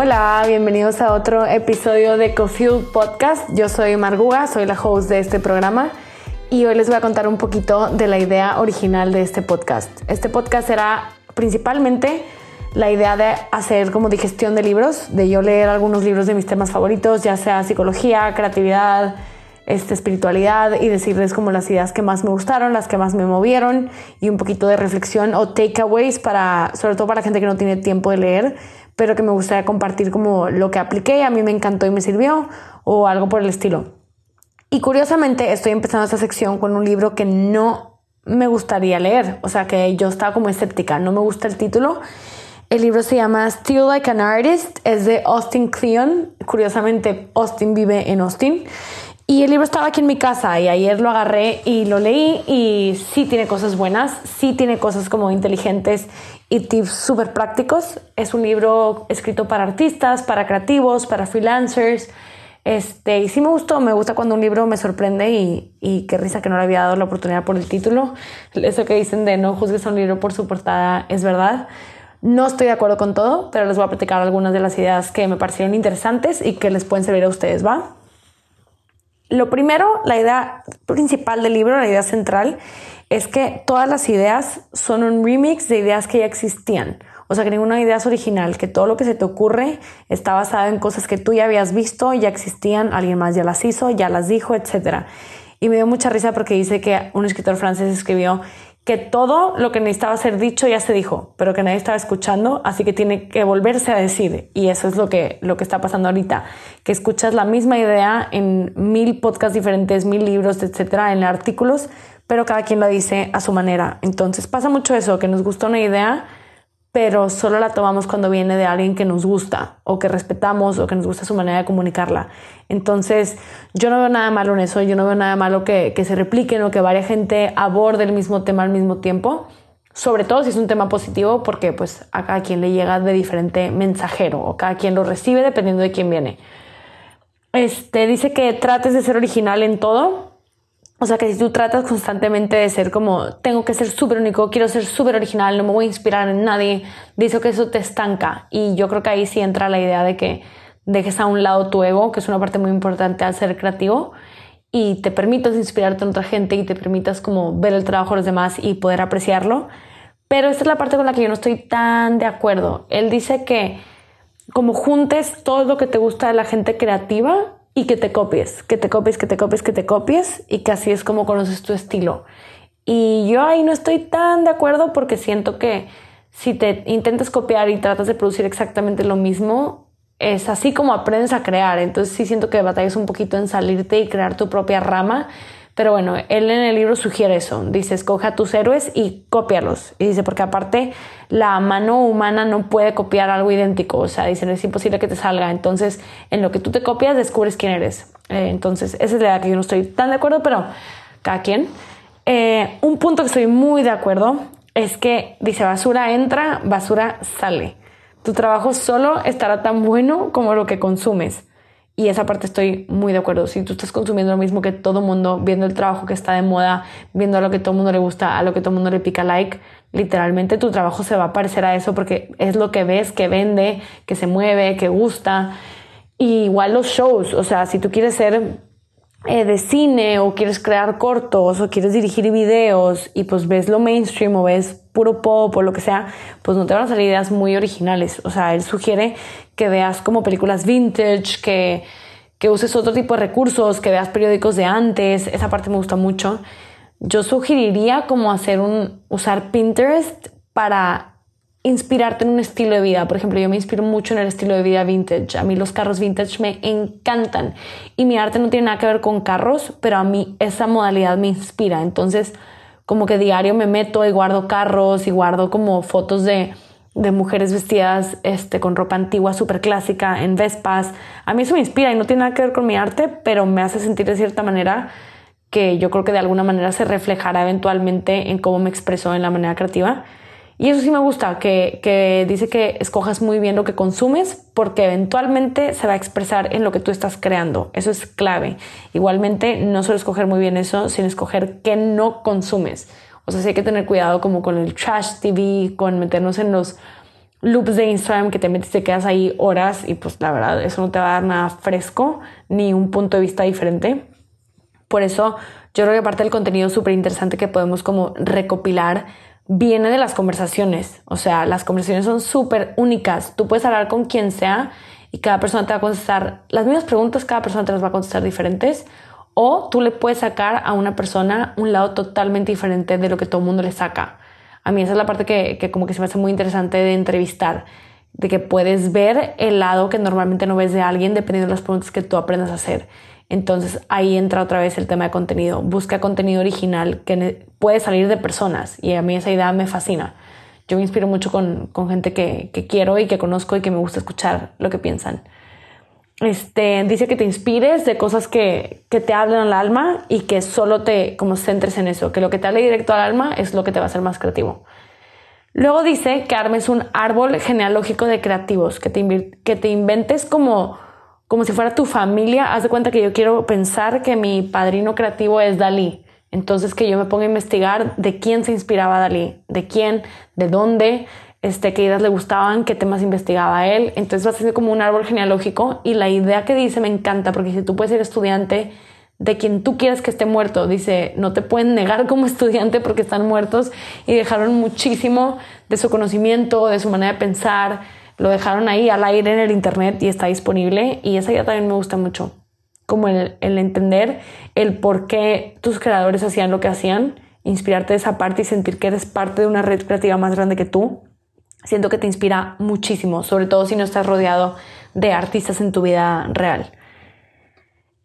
Hola, bienvenidos a otro episodio de Cofuel Podcast. Yo soy Marguga, soy la host de este programa y hoy les voy a contar un poquito de la idea original de este podcast. Este podcast será principalmente la idea de hacer como digestión de libros, de yo leer algunos libros de mis temas favoritos, ya sea psicología, creatividad, este, espiritualidad y decirles como las ideas que más me gustaron, las que más me movieron y un poquito de reflexión o takeaways para, sobre todo para la gente que no tiene tiempo de leer, pero que me gustaría compartir como lo que apliqué, a mí me encantó y me sirvió o algo por el estilo. Y curiosamente estoy empezando esta sección con un libro que no me gustaría leer, o sea que yo estaba como escéptica, no me gusta el título. El libro se llama Still Like an Artist, es de Austin Kleon. Curiosamente, Austin vive en Austin. Y el libro estaba aquí en mi casa y ayer lo agarré y lo leí y sí tiene cosas buenas, sí tiene cosas como inteligentes y tips súper prácticos. Es un libro escrito para artistas, para creativos, para freelancers. Este, y sí me gustó, me gusta cuando un libro me sorprende y, y qué risa que no le había dado la oportunidad por el título. Eso que dicen de no juzgues a un libro por su portada es verdad. No estoy de acuerdo con todo, pero les voy a platicar algunas de las ideas que me parecieron interesantes y que les pueden servir a ustedes, ¿va? Lo primero, la idea principal del libro, la idea central, es que todas las ideas son un remix de ideas que ya existían. O sea, que ninguna idea es original, que todo lo que se te ocurre está basado en cosas que tú ya habías visto, ya existían, alguien más ya las hizo, ya las dijo, etc. Y me dio mucha risa porque dice que un escritor francés escribió que todo lo que necesitaba ser dicho ya se dijo, pero que nadie estaba escuchando, así que tiene que volverse a decir. Y eso es lo que, lo que está pasando ahorita, que escuchas la misma idea en mil podcasts diferentes, mil libros, etcétera, en artículos, pero cada quien la dice a su manera. Entonces pasa mucho eso, que nos gusta una idea, pero solo la tomamos cuando viene de alguien que nos gusta o que respetamos o que nos gusta su manera de comunicarla. Entonces, yo no veo nada malo en eso, yo no veo nada malo que, que se repliquen o que varias gente aborde el mismo tema al mismo tiempo, sobre todo si es un tema positivo, porque pues a cada quien le llega de diferente mensajero o cada quien lo recibe dependiendo de quién viene. Este dice que trates de ser original en todo, o sea que si tú tratas constantemente de ser como, tengo que ser súper único, quiero ser súper original, no me voy a inspirar en nadie, dice que eso te estanca. Y yo creo que ahí sí entra la idea de que dejes a un lado tu ego, que es una parte muy importante al ser creativo, y te permitas inspirarte en otra gente y te permitas como ver el trabajo de los demás y poder apreciarlo. Pero esta es la parte con la que yo no estoy tan de acuerdo. Él dice que como juntes todo lo que te gusta de la gente creativa y que te copies, que te copies, que te copies, que te copies y que así es como conoces tu estilo. Y yo ahí no estoy tan de acuerdo porque siento que si te intentas copiar y tratas de producir exactamente lo mismo, es así como aprendes a crear. Entonces sí siento que batallas un poquito en salirte y crear tu propia rama pero bueno, él en el libro sugiere eso. Dice, escoja tus héroes y cópialos. Y dice, porque aparte la mano humana no puede copiar algo idéntico. O sea, dice, es imposible que te salga. Entonces, en lo que tú te copias, descubres quién eres. Eh, entonces, esa es la idea que yo no estoy tan de acuerdo, pero cada quien. Eh, un punto que estoy muy de acuerdo es que dice, basura entra, basura sale. Tu trabajo solo estará tan bueno como lo que consumes. Y esa parte estoy muy de acuerdo. Si tú estás consumiendo lo mismo que todo mundo, viendo el trabajo que está de moda, viendo a lo que todo mundo le gusta, a lo que todo mundo le pica like, literalmente tu trabajo se va a parecer a eso porque es lo que ves, que vende, que se mueve, que gusta. Y igual los shows, o sea, si tú quieres ser eh, de cine o quieres crear cortos o quieres dirigir videos y pues ves lo mainstream o ves puro pop o lo que sea, pues no te van a salir ideas muy originales. O sea, él sugiere que veas como películas vintage, que, que uses otro tipo de recursos, que veas periódicos de antes. Esa parte me gusta mucho. Yo sugeriría como hacer un, usar Pinterest para inspirarte en un estilo de vida. Por ejemplo, yo me inspiro mucho en el estilo de vida vintage. A mí los carros vintage me encantan y mi arte no tiene nada que ver con carros, pero a mí esa modalidad me inspira. Entonces, como que diario me meto y guardo carros y guardo como fotos de, de mujeres vestidas este, con ropa antigua súper clásica en Vespas. A mí eso me inspira y no tiene nada que ver con mi arte, pero me hace sentir de cierta manera que yo creo que de alguna manera se reflejará eventualmente en cómo me expreso en la manera creativa. Y eso sí me gusta, que, que, dice que escojas muy bien lo que consumes porque eventualmente se va a expresar en lo que tú estás creando. Eso es clave. Igualmente, no solo escoger muy bien eso, sino escoger qué no consumes. O sea, sí hay que tener cuidado como con el trash TV, con meternos en los loops de Instagram que te metes te quedas ahí horas y pues la verdad eso no te va a dar nada fresco ni un punto de vista diferente. Por eso yo creo que parte del contenido súper interesante que podemos como recopilar viene de las conversaciones. O sea, las conversaciones son súper únicas. Tú puedes hablar con quien sea y cada persona te va a contestar las mismas preguntas, cada persona te las va a contestar diferentes. O tú le puedes sacar a una persona un lado totalmente diferente de lo que todo el mundo le saca. A mí esa es la parte que, que como que se me hace muy interesante de entrevistar, de que puedes ver el lado que normalmente no ves de alguien dependiendo de las preguntas que tú aprendas a hacer. Entonces ahí entra otra vez el tema de contenido. Busca contenido original que puede salir de personas y a mí esa idea me fascina. Yo me inspiro mucho con, gente que, quiero y que conozco y que me gusta escuchar lo que piensan. Este, dice que te inspires de cosas que, que te hablan al alma y que solo te como centres en eso, que lo que te hable directo al alma es lo que te va a hacer más creativo. Luego dice que armes un árbol genealógico de creativos, que te, que te inventes como como si fuera tu familia, haz de cuenta que yo quiero pensar que mi padrino creativo es Dalí. Entonces que yo me ponga a investigar de quién se inspiraba Dalí, de quién, de dónde, este, qué ideas le gustaban, qué temas investigaba él. Entonces va a ser como un árbol genealógico y la idea que dice me encanta porque si tú puedes ser estudiante de quien tú quieres que esté muerto, dice, no te pueden negar como estudiante porque están muertos y dejaron muchísimo de su conocimiento, de su manera de pensar, lo dejaron ahí al aire en el internet y está disponible y esa idea también me gusta mucho, como el, entender el por qué tus creadores hacían lo que hacían, inspirarte de esa parte y sentir que eres parte de una red creativa más grande que tú. Siento que te inspira muchísimo, sobre todo si no estás rodeado de artistas en tu vida real.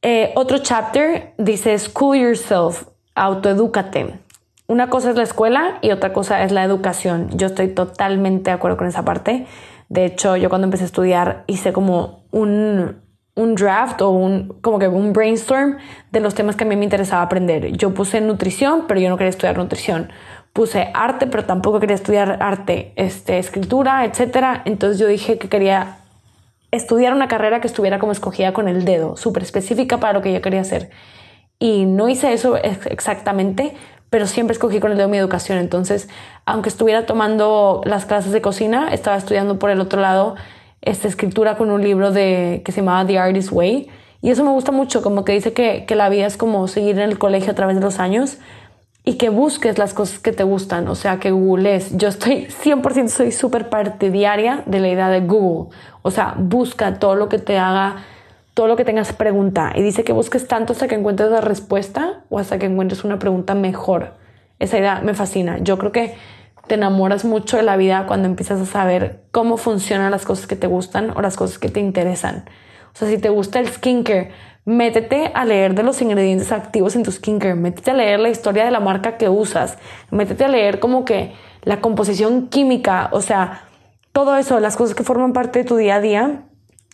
Eh, otro chapter dice School Yourself, autoedúcate. Una cosa es la escuela y otra cosa es la educación. Yo estoy totalmente de acuerdo con esa parte. De hecho, yo cuando empecé a estudiar hice como un, un draft o un, como que un brainstorm de los temas que a mí me interesaba aprender. Yo puse nutrición, pero yo no quería estudiar nutrición. Puse arte, pero tampoco quería estudiar arte, este, escritura, etc. Entonces yo dije que quería estudiar una carrera que estuviera como escogida con el dedo, súper específica para lo que yo quería hacer. Y no hice eso exactamente, pero siempre escogí con el dedo mi educación. Entonces, aunque estuviera tomando las clases de cocina, estaba estudiando por el otro lado esta escritura con un libro de, que se llamaba The Artist Way. Y eso me gusta mucho, como que dice que, que la vida es como seguir en el colegio a través de los años y que busques las cosas que te gustan, o sea, que googlees. Yo estoy 100% soy súper partidaria de la idea de Google. O sea, busca todo lo que te haga todo lo que tengas pregunta. Y dice que busques tanto hasta que encuentres la respuesta o hasta que encuentres una pregunta mejor. Esa idea me fascina. Yo creo que te enamoras mucho de la vida cuando empiezas a saber cómo funcionan las cosas que te gustan o las cosas que te interesan. O sea, si te gusta el skincare, métete a leer de los ingredientes activos en tu skincare, métete a leer la historia de la marca que usas, métete a leer como que la composición química, o sea, todo eso, las cosas que forman parte de tu día a día.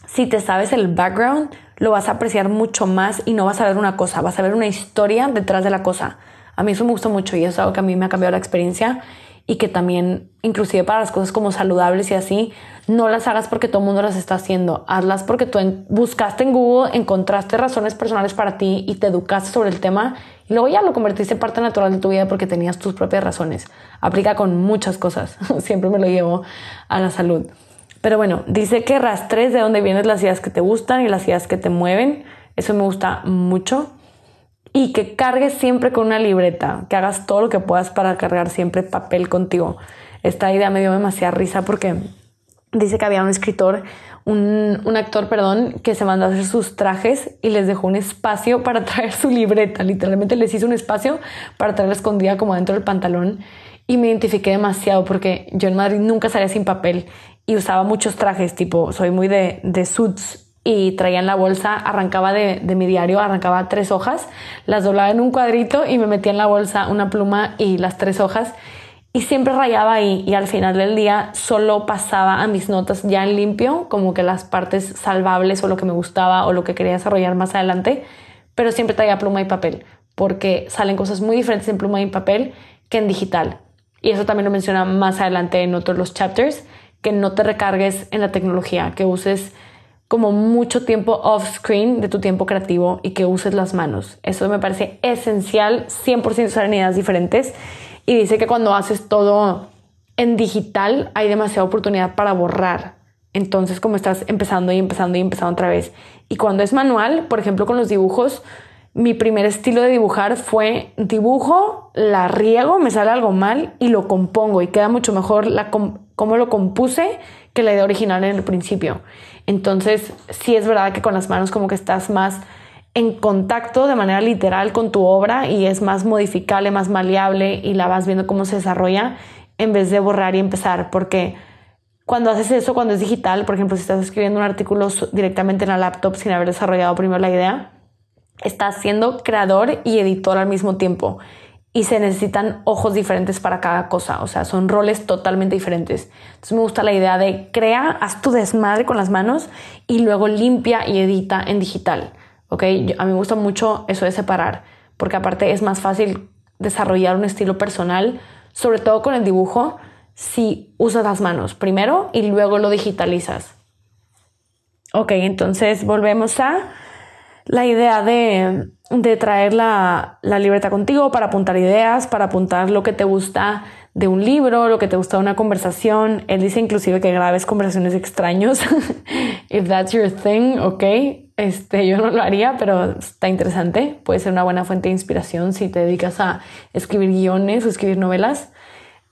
Si te sabes el background, lo vas a apreciar mucho más y no vas a ver una cosa, vas a ver una historia detrás de la cosa. A mí eso me gusta mucho y es algo que a mí me ha cambiado la experiencia y que también, inclusive para las cosas como saludables y así, no las hagas porque todo el mundo las está haciendo. Hazlas porque tú buscaste en Google, encontraste razones personales para ti y te educaste sobre el tema y luego ya lo convertiste en parte natural de tu vida porque tenías tus propias razones. Aplica con muchas cosas. Siempre me lo llevo a la salud. Pero bueno, dice que rastres de dónde vienen las ideas que te gustan y las ideas que te mueven. Eso me gusta mucho. Y que cargues siempre con una libreta, que hagas todo lo que puedas para cargar siempre papel contigo. Esta idea me dio demasiada risa porque dice que había un escritor, un, un, actor, perdón, que se mandó a hacer sus trajes y les dejó un espacio para traer su libreta. Literalmente les hizo un espacio para traerla escondida como dentro del pantalón. Y me identifiqué demasiado porque yo en Madrid nunca salía sin papel y usaba muchos trajes, tipo, soy muy de, de suits y traía en la bolsa, arrancaba de, de, mi diario, arrancaba tres hojas, las doblaba en un cuadrito y me metía en la bolsa una pluma y las tres hojas y siempre rayaba ahí y al final del día solo pasaba a mis notas ya en limpio, como que las partes salvables o lo que me gustaba o lo que quería desarrollar más adelante, pero siempre traía pluma y papel porque salen cosas muy diferentes en pluma y papel que en digital. Y eso también lo menciona más adelante en otros los chapters que no te recargues en la tecnología, que uses como mucho tiempo off screen de tu tiempo creativo y que uses las manos. Eso me parece esencial, 100% usar en ideas diferentes. Y dice que cuando haces todo en digital hay demasiada oportunidad para borrar. Entonces, como estás empezando y empezando y empezando otra vez. Y cuando es manual, por ejemplo, con los dibujos, mi primer estilo de dibujar fue dibujo, la riego, me sale algo mal y lo compongo y queda mucho mejor la como lo compuse que la idea original en el principio. Entonces, sí es verdad que con las manos como que estás más en contacto de manera literal con tu obra y es más modificable, más maleable y la vas viendo cómo se desarrolla en vez de borrar y empezar, porque cuando haces eso, cuando es digital, por ejemplo, si estás escribiendo un artículo directamente en la laptop sin haber desarrollado primero la idea, estás siendo creador y editor al mismo tiempo. Y se necesitan ojos diferentes para cada cosa, o sea, son roles totalmente diferentes. Entonces me gusta la idea de crea, haz tu desmadre con las manos y luego limpia y edita en digital, ¿ok? a mí me gusta mucho eso de separar, porque aparte es más fácil desarrollar un estilo personal sobre todo con el dibujo, si usas las manos primero y luego lo digitalizas. Ok, entonces volvemos a la idea de, traer la, la libreta contigo para apuntar ideas, para apuntar lo que te gusta de un libro, lo que te gusta de una conversación. Él dice inclusive que grabes conversaciones extraños. If that's your thing, ok. Este, yo no lo haría, pero está interesante. Puede ser una buena fuente de inspiración si te dedicas a escribir guiones o escribir novelas.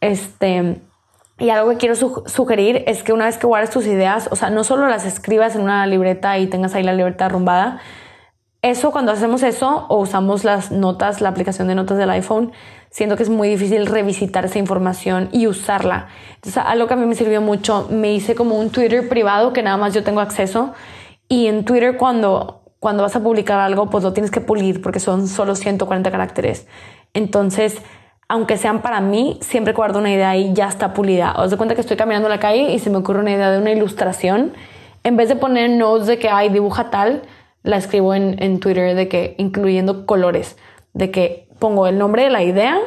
Este, y algo que quiero sugerir es que una vez que guardes tus ideas, o sea, no solo las escribas en una libreta y tengas ahí la libreta arrumbada, eso cuando hacemos eso o usamos las notas, la aplicación de notas del iPhone, siento que es muy difícil revisitar esa información y usarla. Entonces, algo que a mí me sirvió mucho, me hice como un Twitter privado que nada más yo tengo acceso y en Twitter cuando, cuando vas a publicar algo, pues lo tienes que pulir porque son solo 140 caracteres. Entonces, aunque sean para mí, siempre guardo una idea y ya está pulida. Os de cuenta que estoy caminando la calle y se me ocurre una idea de una ilustración. En vez de poner notes de que hay dibuja tal, la escribo en, en Twitter de que incluyendo colores, de que pongo el nombre de la idea,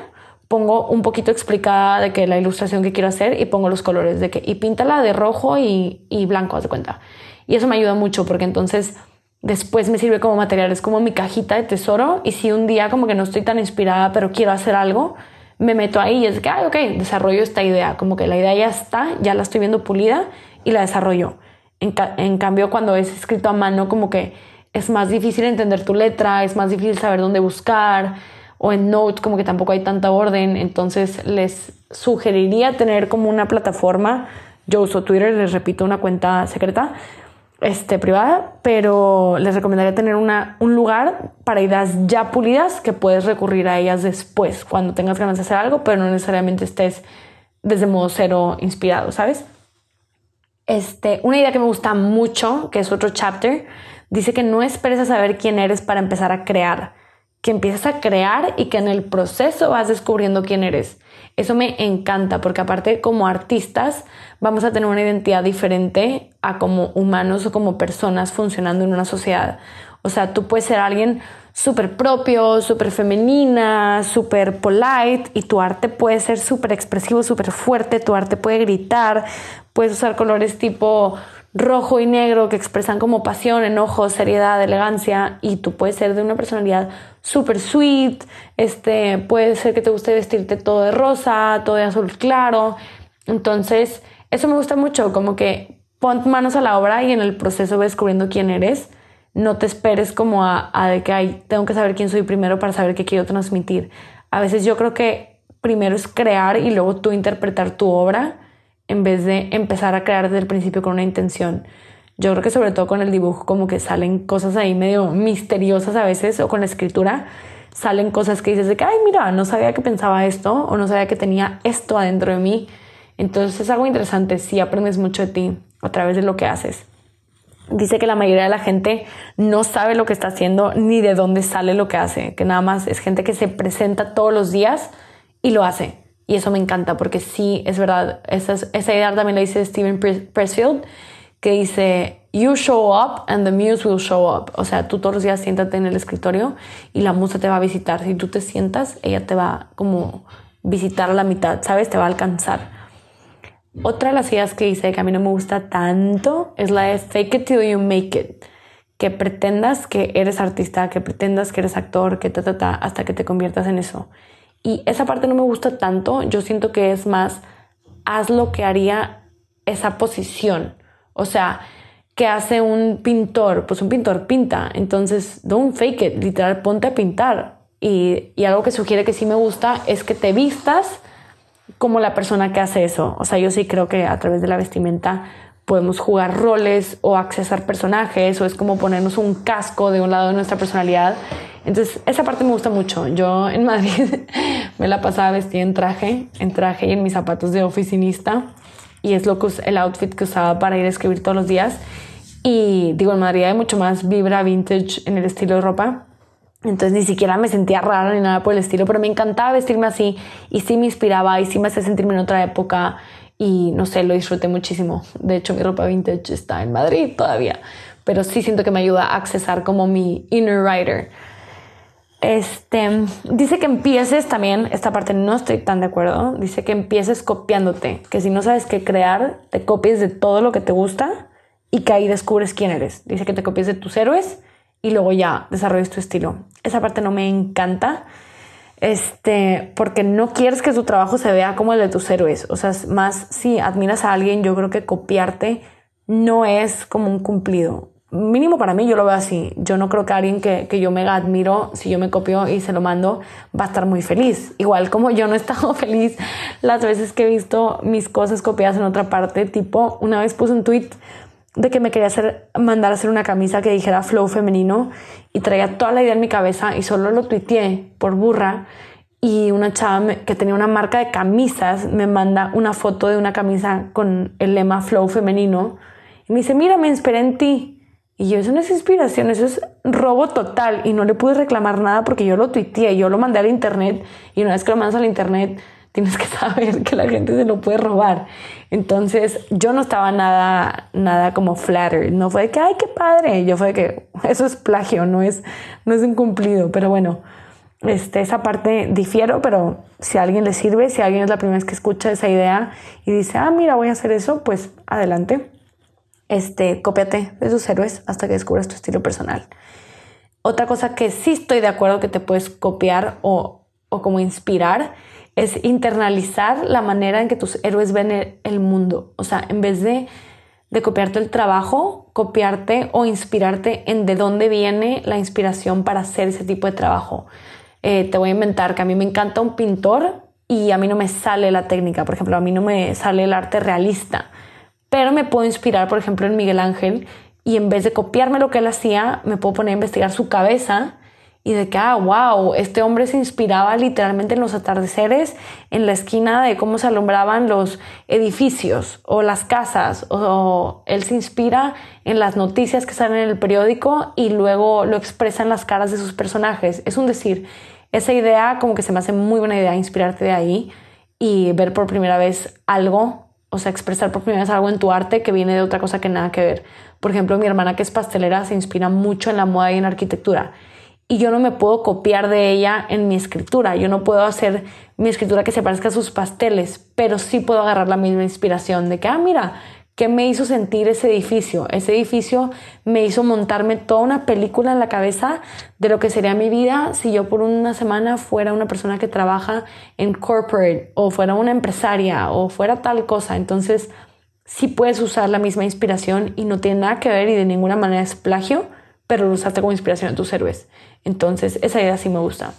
pongo un poquito explicada de que la ilustración que quiero hacer y pongo los colores de que y píntala de rojo y, y blanco, haz de cuenta. Y eso me ayuda mucho porque entonces después me sirve como material, es como mi cajita de tesoro y si un día como que no estoy tan inspirada pero quiero hacer algo, me meto ahí y es que, ay, ok, desarrollo esta idea, como que la idea ya está, ya la estoy viendo pulida y la desarrollo. En, en cambio, cuando es escrito a mano, como que es más difícil entender tu letra, es más difícil saber dónde buscar, o en Note como que tampoco hay tanta orden, entonces les sugeriría tener como una plataforma, yo uso Twitter, les repito, una cuenta secreta, este, privada, pero les recomendaría tener una, un lugar para ideas ya pulidas que puedes recurrir a ellas después, cuando tengas ganas de hacer algo, pero no necesariamente estés desde modo cero inspirado, ¿sabes? Este, una idea que me gusta mucho, que es otro chapter, dice que no esperes a saber quién eres para empezar a crear, que empieces a crear y que en el proceso vas descubriendo quién eres. Eso me encanta porque aparte como artistas vamos a tener una identidad diferente a como humanos o como personas funcionando en una sociedad. O sea, tú puedes ser alguien súper propio, súper femenina, súper polite y tu arte puede ser súper expresivo, súper fuerte, tu arte puede gritar, puedes usar colores tipo rojo y negro que expresan como pasión, enojo, seriedad, elegancia y tú puedes ser de una personalidad súper sweet, este, puede ser que te guste vestirte todo de rosa, todo de azul claro, entonces eso me gusta mucho, como que pon manos a la obra y en el proceso vas descubriendo quién eres, no te esperes como a, de que hay, tengo que saber quién soy primero para saber qué quiero transmitir. A veces yo creo que primero es crear y luego tú interpretar tu obra en vez de empezar a crear desde el principio con una intención. Yo creo que sobre todo con el dibujo como que salen cosas ahí medio misteriosas a veces o con la escritura salen cosas que dices de que, ay, mira, no sabía que pensaba esto o no sabía que tenía esto adentro de mí. Entonces es algo interesante, sí aprendes mucho de ti a través de lo que haces. Dice que la mayoría de la gente no sabe lo que está haciendo ni de dónde sale lo que hace, que nada más es gente que se presenta todos los días y lo hace. Y eso me encanta porque sí, es verdad, esa, esa idea también la dice Steven Pressfield, que dice, you show up and the muse will show up. O sea, tú todos los días siéntate en el escritorio y la musa te va a visitar. Si tú te sientas, ella te va como visitar a la mitad, ¿sabes? Te va a alcanzar. Otra de las ideas que dice que a mí no me gusta tanto es la de fake it till you make it. Que pretendas que eres artista, que pretendas que eres actor, que ta, ta, ta, hasta que te conviertas en eso. Y esa parte no me gusta tanto, yo siento que es más haz lo que haría esa posición. O sea, ¿qué hace un pintor? Pues un pintor pinta. Entonces, don't fake it, literal, ponte a pintar. Y, y algo que sugiere que sí me gusta es que te vistas como la persona que hace eso. O sea, yo sí creo que a través de la vestimenta podemos jugar roles o accesar personajes o es como ponernos un casco de un lado de nuestra personalidad. Entonces, esa parte me gusta mucho. Yo en Madrid me la pasaba vestida en traje, en traje y en mis zapatos de oficinista y es lo que el outfit que usaba para ir a escribir todos los días. Y digo, en Madrid hay mucho más vibra vintage en el estilo de ropa. Entonces ni siquiera me sentía rara ni nada por el estilo, pero me encantaba vestirme así y sí me inspiraba y sí me hacía sentirme en otra época y no sé, lo disfruté muchísimo. De hecho, mi ropa vintage está en Madrid todavía, pero sí siento que me ayuda a accesar como mi inner writer. Este, dice que empieces también, esta parte no estoy tan de acuerdo, dice que empieces copiándote, que si no sabes qué crear, te copies de todo lo que te gusta y que ahí descubres quién eres. Dice que te copies de tus héroes y luego ya desarrolles tu estilo. Esa parte no me encanta, este, porque no quieres que tu trabajo se vea como el de tus héroes. O sea, más si admiras a alguien, yo creo que copiarte no es como un cumplido mínimo para mí yo lo veo así. Yo no creo que alguien que, que, yo mega admiro, si yo me copio y se lo mando, va a estar muy feliz. Igual como yo no he estado feliz las veces que he visto mis cosas copiadas en otra parte, tipo una vez puse un tweet de que me quería hacer, mandar a hacer una camisa que dijera flow femenino y traía toda la idea en mi cabeza y solo lo tuiteé por burra y una chava que tenía una marca de camisas me manda una foto de una camisa con el lema flow femenino y me dice, mira, me inspiré en ti. Y yo, eso no es inspiración, eso es robo total. Y no le pude reclamar nada porque yo lo tuiteé, yo lo mandé al internet. Y una vez que lo mandas al internet, tienes que saber que la gente se lo puede robar. Entonces, yo no estaba nada, nada como flattered. No fue de que, ay, qué padre. Yo fue de que eso es plagio, no es, no es incumplido. Pero bueno, este, esa parte difiero, pero si a alguien le sirve, si alguien es la primera vez que escucha esa idea y dice, ah, mira, voy a hacer eso, pues adelante este, cópiate de sus héroes hasta que descubras tu estilo personal. Otra cosa que sí estoy de acuerdo que te puedes copiar o, o como inspirar es internalizar la manera en que tus héroes ven el, mundo. O sea, en vez de, de copiarte el trabajo, copiarte o inspirarte en de dónde viene la inspiración para hacer ese tipo de trabajo. Eh, te voy a inventar que a mí me encanta un pintor y a mí no me sale la técnica. Por ejemplo, a mí no me sale el arte realista pero me puedo inspirar, por ejemplo, en Miguel Ángel y en vez de copiarme lo que él hacía, me puedo poner a investigar su cabeza y de que, ah, wow, este hombre se inspiraba literalmente en los atardeceres, en la esquina de cómo se alumbraban los edificios o las casas, o, él se inspira en las noticias que salen en el periódico y luego lo expresa en las caras de sus personajes. Es un decir, esa idea como que se me hace muy buena idea inspirarte de ahí y ver por primera vez algo o sea, expresar por primera vez algo en tu arte que viene de otra cosa que nada que ver. Por ejemplo, mi hermana que es pastelera se inspira mucho en la moda y en arquitectura. Y yo no me puedo copiar de ella en mi escritura. Yo no puedo hacer mi escritura que se parezca a sus pasteles, pero sí puedo agarrar la misma inspiración de que, ah, mira, ¿Qué me hizo sentir ese edificio? Ese edificio me hizo montarme toda una película en la cabeza de lo que sería mi vida si yo por una semana fuera una persona que trabaja en corporate o fuera una empresaria o fuera tal cosa. Entonces, sí puedes usar la misma inspiración y no tiene nada que ver y de ninguna manera es plagio, pero lo usaste como inspiración a tus héroes. Entonces, esa idea sí me gusta.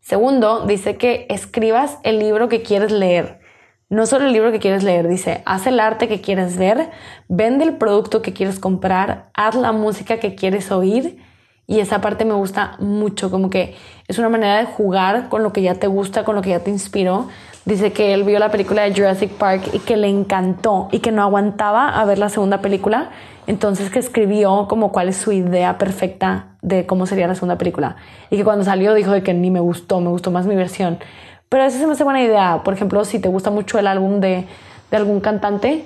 Segundo, dice que escribas el libro que quieres leer. No solo el libro que quieres leer, dice, haz el arte que quieres ver, vende el producto que quieres comprar, haz la música que quieres oír. Y esa parte me gusta mucho, como que es una manera de jugar con lo que ya te gusta, con lo que ya te inspiró. Dice que él vio la película de Jurassic Park y que le encantó y que no aguantaba a ver la segunda película. Entonces que escribió como cuál es su idea perfecta de cómo sería la segunda película. Y que cuando salió dijo de que ni me gustó, me gustó más mi versión. Pero eso se me hace buena idea. Por ejemplo, si te gusta mucho el álbum de, de algún cantante,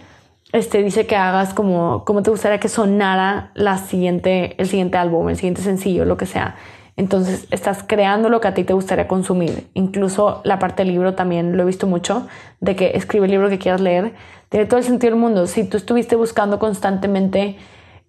este dice que hagas como, como te gustaría que sonara la siguiente, el siguiente álbum, el siguiente sencillo, lo que sea. Entonces estás creando lo que a ti te gustaría consumir. Incluso la parte del libro también lo he visto mucho, de que escribe el libro que quieras leer. Tiene todo el sentido del mundo. Si tú estuviste buscando constantemente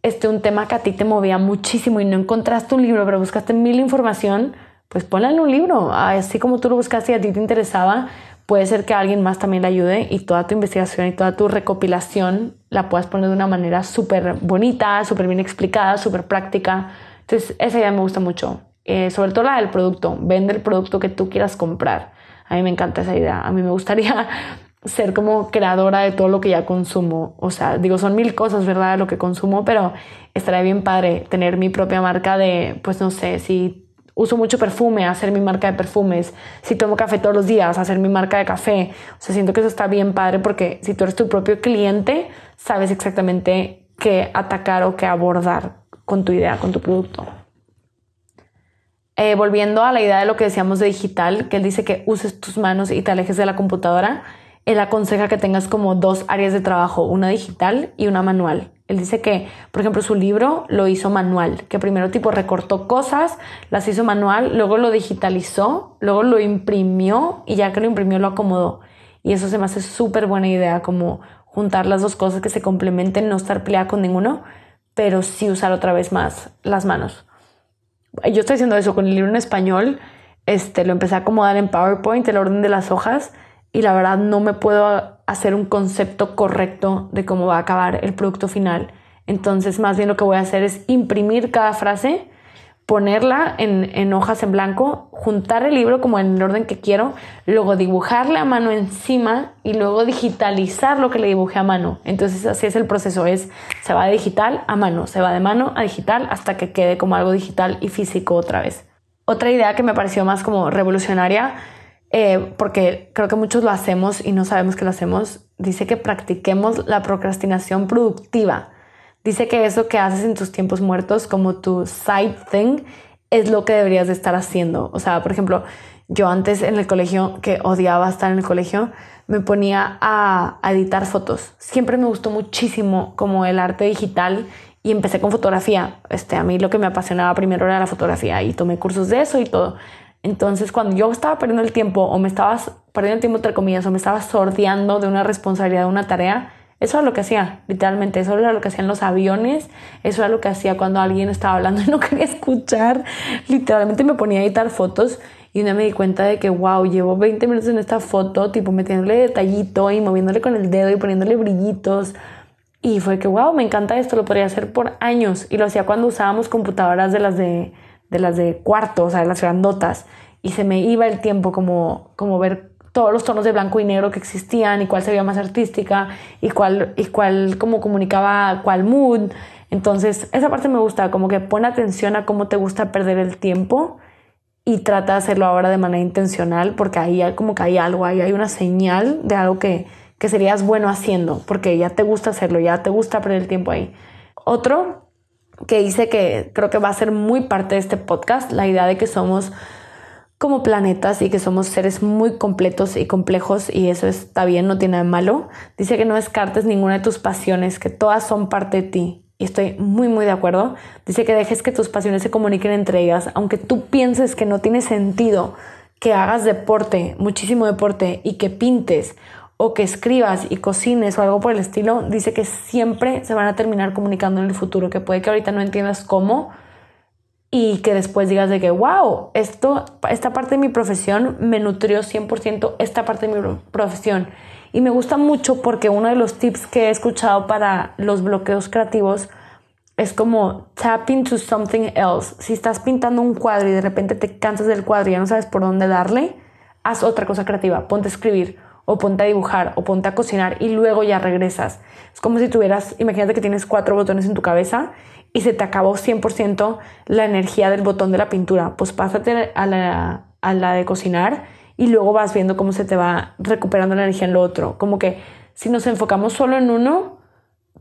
este, un tema que a ti te movía muchísimo y no encontraste un libro, pero buscaste mil información, pues ponle en un libro, así como tú lo buscaste y a ti te interesaba, puede ser que alguien más también le ayude y toda tu investigación y toda tu recopilación la puedas poner de una manera súper bonita, súper bien explicada, súper práctica. Entonces, esa idea me gusta mucho. Eh, sobre todo la del producto. Vende el producto que tú quieras comprar. A mí me encanta esa idea. A mí me gustaría ser como creadora de todo lo que ya consumo. O sea, digo, son mil cosas, ¿verdad? Lo que consumo, pero estaría bien padre tener mi propia marca de, pues no sé, si uso mucho perfume, hacer mi marca de perfumes. Si tomo café todos los días, hacer mi marca de café. O sea, siento que eso está bien padre porque si tú eres tu propio cliente, sabes exactamente qué atacar o qué abordar con tu idea, con tu producto. Eh, volviendo a la idea de lo que decíamos de digital, que él dice que uses tus manos y te alejes de la computadora, él aconseja que tengas como dos áreas de trabajo, una digital y una manual. Él dice que, por ejemplo, su libro lo hizo manual, que primero tipo recortó cosas, las hizo manual, luego lo digitalizó, luego lo imprimió y ya que lo imprimió lo acomodó. Y eso se me hace súper buena idea, como juntar las dos cosas que se complementen, no estar peleada con ninguno, pero sí usar otra vez más las manos. Yo estoy haciendo eso con el libro en español, este, lo empecé a acomodar en PowerPoint, el orden de las hojas, y la verdad no me puedo hacer un concepto correcto de cómo va a acabar el producto final. Entonces, más bien lo que voy a hacer es imprimir cada frase, ponerla en, hojas en blanco, juntar el libro como en el orden que quiero, luego dibujarle a mano encima y luego digitalizar lo que le dibujé a mano. Entonces, así es el proceso, es se va de digital a mano, se va de mano a digital hasta que quede como algo digital y físico otra vez. Otra idea que me pareció más como revolucionaria eh, porque creo que muchos lo hacemos y no sabemos que lo hacemos, dice que practiquemos la procrastinación productiva. Dice que eso que haces en tus tiempos muertos como tu side thing es lo que deberías de estar haciendo. O sea, por ejemplo, yo antes en el colegio, que odiaba estar en el colegio, me ponía a, a editar fotos. Siempre me gustó muchísimo como el arte digital y empecé con fotografía. Este, a mí lo que me apasionaba primero era la fotografía y tomé cursos de eso y todo. Entonces, cuando yo estaba perdiendo el tiempo o me estaba perdiendo el tiempo entre comillas o me estaba sorteando de una responsabilidad, de una tarea, eso era lo que hacía, literalmente, eso era lo que hacían los aviones, eso era lo que hacía cuando alguien estaba hablando y no quería escuchar, literalmente me ponía a editar fotos y una me di cuenta de que, wow, llevo 20 minutos en esta foto, tipo metiéndole detallito y moviéndole con el dedo y poniéndole brillitos. Y fue que, wow, me encanta esto, lo podría hacer por años. Y lo hacía cuando usábamos computadoras de las de de las de cuarto, o sea, de las grandotas, y se me iba el tiempo como, como ver todos los tonos de blanco y negro que existían y cuál se veía más artística y cuál, y cuál como comunicaba cuál mood. Entonces, esa parte me gusta, como que pone atención a cómo te gusta perder el tiempo y trata de hacerlo ahora de manera intencional porque ahí hay como que hay algo, ahí hay una señal de algo que, que serías bueno haciendo porque ya te gusta hacerlo, ya te gusta perder el tiempo ahí. Otro que dice que creo que va a ser muy parte de este podcast, la idea de que somos como planetas y que somos seres muy completos y complejos y eso está bien, no tiene nada de malo. Dice que no descartes ninguna de tus pasiones, que todas son parte de ti. Y estoy muy, muy de acuerdo. Dice que dejes que tus pasiones se comuniquen entre ellas, aunque tú pienses que no tiene sentido que hagas deporte, muchísimo deporte, y que pintes o que escribas y cocines o algo por el estilo, dice que siempre se van a terminar comunicando en el futuro, que puede que ahorita no entiendas cómo y que después digas de que, wow, esto, esta parte de mi profesión me nutrió 100% esta parte de mi profesión. Y me gusta mucho porque uno de los tips que he escuchado para los bloqueos creativos es como tap into something else. Si estás pintando un cuadro y de repente te cansas del cuadro y ya no sabes por dónde darle, haz otra cosa creativa, ponte a escribir o ponte a dibujar o ponte a cocinar y luego ya regresas. Es como si tuvieras, imagínate que tienes cuatro botones en tu cabeza y se te acabó 100% la energía del botón de la pintura. Pues pásate a la, a la de cocinar y luego vas viendo cómo se te va recuperando la energía en lo otro. Como que si nos enfocamos solo en uno,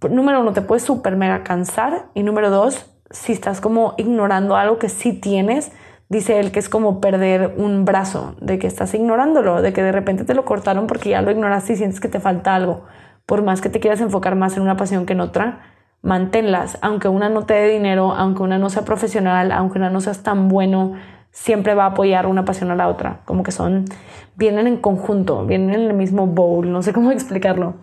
número uno, te puedes súper mega cansar y número dos, si estás como ignorando algo que sí tienes, dice él que es como perder un brazo, de que estás ignorándolo, de que de repente te lo cortaron porque ya lo ignoraste y sientes que te falta algo. Por más que te quieras enfocar más en una pasión que en otra, manténlas, aunque una no te dé dinero, aunque una no sea profesional, aunque una no seas tan bueno, siempre va a apoyar una pasión a la otra, como que son, vienen en conjunto, vienen en el mismo bowl, no sé cómo explicarlo,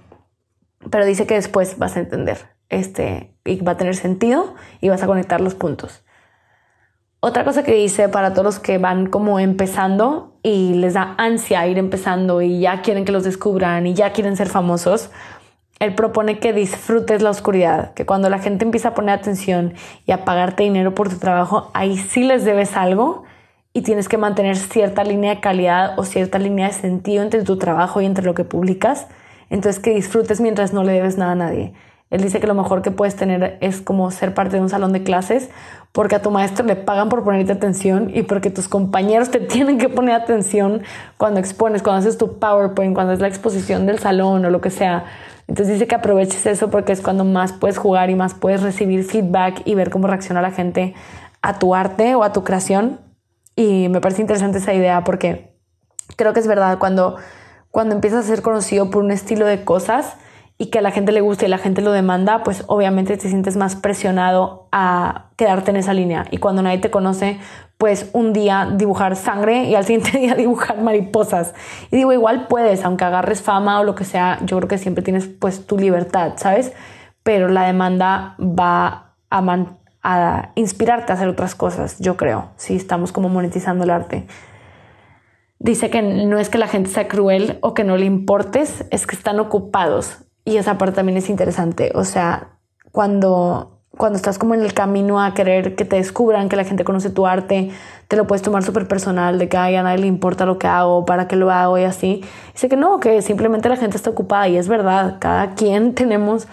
pero dice que después vas a entender, este, y va a tener sentido y vas a conectar los puntos. Otra cosa que dice para todos los que van como empezando y les da ansia ir empezando y ya quieren que los descubran y ya quieren ser famosos, él propone que disfrutes la oscuridad, que cuando la gente empieza a poner atención y a pagarte dinero por tu trabajo, ahí sí les debes algo y tienes que mantener cierta línea de calidad o cierta línea de sentido entre tu trabajo y entre lo que publicas. Entonces que disfrutes mientras no le debes nada a nadie. Él dice que lo mejor que puedes tener es como ser parte de un salón de clases porque a tu maestro le pagan por ponerte atención y porque tus compañeros te tienen que poner atención cuando expones, cuando haces tu PowerPoint, cuando es la exposición del salón o lo que sea. Entonces dice que aproveches eso porque es cuando más puedes jugar y más puedes recibir feedback y ver cómo reacciona la gente a tu arte o a tu creación. Y me parece interesante esa idea porque creo que es verdad cuando, cuando empiezas a ser conocido por un estilo de cosas, y que a la gente le guste y la gente lo demanda, pues obviamente te sientes más presionado a quedarte en esa línea. Y cuando nadie te conoce, pues un día dibujar sangre y al siguiente día dibujar mariposas. Y digo, igual puedes, aunque agarres fama o lo que sea, yo creo que siempre tienes pues tu libertad, ¿sabes? Pero la demanda va a, inspirarte a hacer otras cosas, yo creo, si estamos como monetizando el arte. Dice que no es que la gente sea cruel o que no le importes, es que están ocupados y esa parte también es interesante. O sea, cuando, cuando estás como en el camino a querer que te descubran, que la gente conoce tu arte, te lo puedes tomar súper personal, de que a nadie le importa lo que hago, para qué lo hago y así. Dice que no, que simplemente la gente está ocupada y es verdad, cada quien tenemos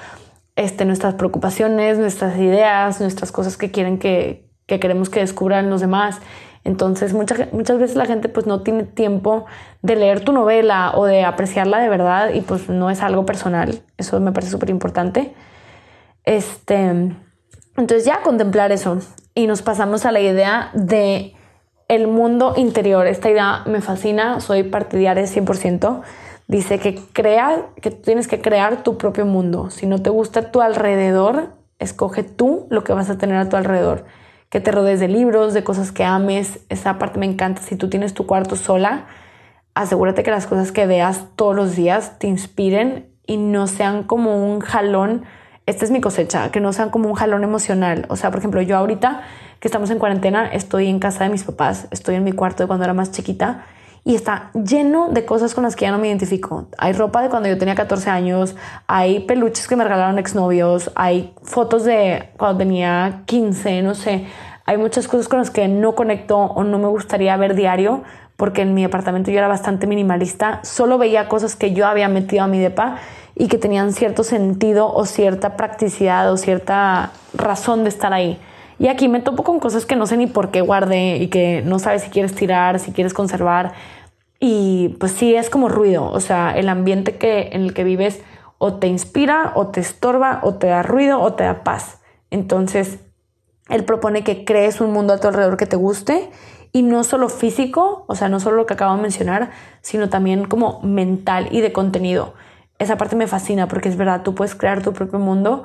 este, nuestras preocupaciones, nuestras ideas, nuestras cosas que quieren que, que queremos que descubran los demás. Entonces muchas, muchas veces la gente pues no tiene tiempo de leer tu novela o de apreciarla de verdad y pues no es algo personal. Eso me parece súper importante. Este, entonces ya contemplar eso y nos pasamos a la idea de el mundo interior. Esta idea me fascina, soy partidaria 100%. Dice que crea, que tienes que crear tu propio mundo. Si no te gusta tu alrededor, escoge tú lo que vas a tener a tu alrededor que te rodees de libros, de cosas que ames. Esa parte me encanta. Si tú tienes tu cuarto sola, asegúrate que las cosas que veas todos los días te inspiren y no sean como un jalón. Esta es mi cosecha, que no sean como un jalón emocional. O sea, por ejemplo, yo ahorita que estamos en cuarentena, estoy en casa de mis papás, estoy en mi cuarto de cuando era más chiquita y está lleno de cosas con las que ya no me identifico. Hay ropa de cuando yo tenía 14 años, hay peluches que me regalaron exnovios, hay fotos de cuando tenía 15, no sé. Hay muchas cosas con las que no conecto o no me gustaría ver diario porque en mi apartamento yo era bastante minimalista. Solo veía cosas que yo había metido a mi depa y que tenían cierto sentido o cierta practicidad o cierta razón de estar ahí. Y aquí me topo con cosas que no sé ni por qué guardé y que no sabes si quieres tirar, si quieres conservar. Y pues sí, es como ruido. O sea, el ambiente que, en el que vives o te inspira, o te estorba, o te da ruido, o te da paz. Entonces, él propone que crees un mundo a tu alrededor que te guste y no solo físico, o sea, no solo lo que acabo de mencionar, sino también como mental y de contenido. Esa parte me fascina porque es verdad, tú puedes crear tu propio mundo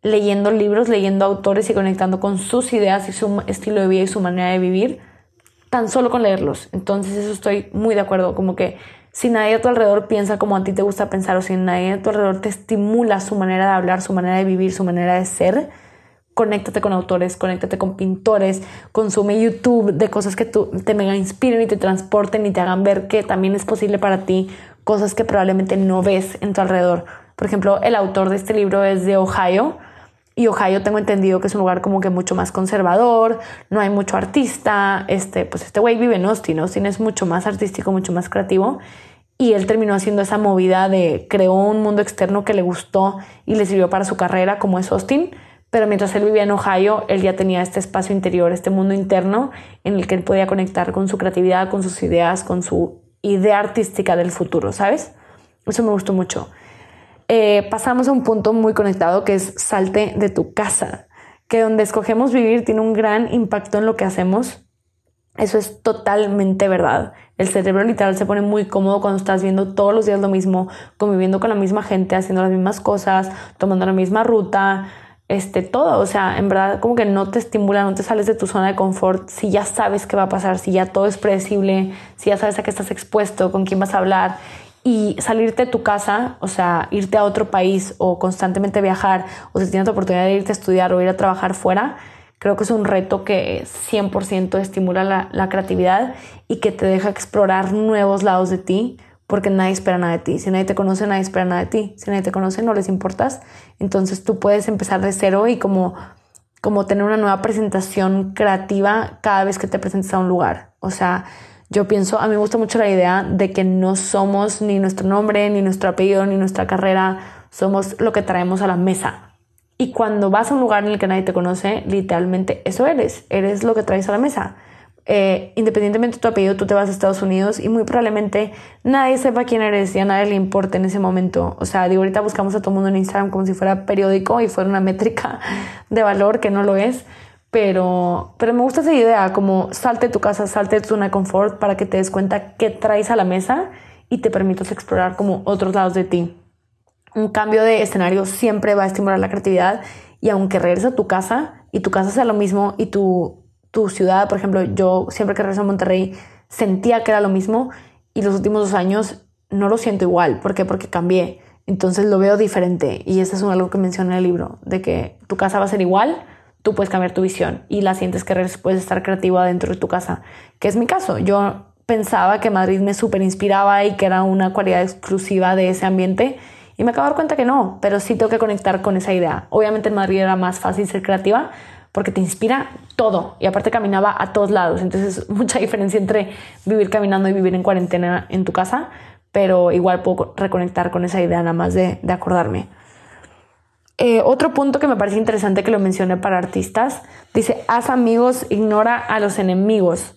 leyendo libros, leyendo autores y conectando con sus ideas y su estilo de vida y su manera de vivir, tan solo con leerlos. Entonces eso estoy muy de acuerdo, como que si nadie a tu alrededor piensa como a ti te gusta pensar o si nadie a tu alrededor te estimula su manera de hablar, su manera de vivir, su manera de ser, conéctate con autores, conéctate con pintores, consume YouTube de cosas que te mega inspiren y te transporten y te hagan ver que también es posible para ti cosas que probablemente no ves en tu alrededor. Por ejemplo, el autor de este libro es de Ohio y Ohio tengo entendido que es un lugar como que mucho más conservador, no hay mucho artista, este, pues este güey vive en Austin, Austin es mucho más artístico, mucho más creativo y él terminó haciendo esa movida de creó un mundo externo que le gustó y le sirvió para su carrera como es Austin, pero mientras él vivía en Ohio, él ya tenía este espacio interior, este mundo interno en el que él podía conectar con su creatividad, con sus ideas, con su idea artística del futuro, ¿sabes? Eso me gustó mucho. Eh, pasamos a un punto muy conectado que es salte de tu casa, que donde escogemos vivir tiene un gran impacto en lo que hacemos. Eso es totalmente verdad. El cerebro literal se pone muy cómodo cuando estás viendo todos los días lo mismo, conviviendo con la misma gente, haciendo las mismas cosas, tomando la misma ruta, este, todo. O sea, en verdad, como que no te estimula, no te sales de tu zona de confort si ya sabes qué va a pasar, si ya todo es predecible, si ya sabes a qué estás expuesto, con quién vas a hablar y salirte de tu casa, o sea, irte a otro país o constantemente viajar, o si tienes la oportunidad de irte a estudiar o ir a trabajar fuera, creo que es un reto que 100% estimula la, la creatividad y que te deja explorar nuevos lados de ti porque nadie espera nada de ti. Si nadie te conoce, nadie espera nada de ti. Si nadie te conoce, no les importas. Entonces tú puedes empezar de cero y como, como tener una nueva presentación creativa cada vez que te presentes a un lugar. O sea, yo pienso, a mí me gusta mucho la idea de que no somos ni nuestro nombre, ni nuestro apellido, ni nuestra carrera, somos lo que traemos a la mesa. Y cuando vas a un lugar en el que nadie te conoce, literalmente eso eres, eres lo que traes a la mesa. Eh, independientemente de tu apellido, tú te vas a Estados Unidos y muy probablemente nadie sepa quién eres y a nadie le importa en ese momento. O sea, digo, ahorita buscamos a todo mundo en Instagram como si fuera periódico y fuera una métrica de valor que no lo es. Pero, pero me gusta esa idea, como salte de tu casa, salte de tu zona de confort para que te des cuenta qué traes a la mesa y te permitas explorar como otros lados de ti. Un cambio de escenario siempre va a estimular la creatividad y aunque regreses a tu casa y tu casa sea lo mismo y tu tu ciudad, por ejemplo, yo siempre que regreso a Monterrey sentía que era lo mismo y los últimos dos años no lo siento igual. ¿Por qué? Porque cambié. Entonces lo veo diferente y eso es algo que menciona en el libro, de que tu casa va a ser igual, tú puedes cambiar tu visión y la sientes que puedes estar creativo dentro de tu casa, que es mi caso. Yo pensaba que Madrid me súper inspiraba y que era una cualidad exclusiva de ese ambiente y me acabo de dar cuenta que no, pero sí tengo que conectar con esa idea. Obviamente en Madrid era más fácil ser creativa, porque te inspira todo y aparte caminaba a todos lados. Entonces, mucha diferencia entre vivir caminando y vivir en cuarentena en tu casa, pero igual puedo reconectar con esa idea nada más de, acordarme. Eh, otro punto que me parece interesante que lo mencioné para artistas, dice, haz amigos, ignora a los enemigos.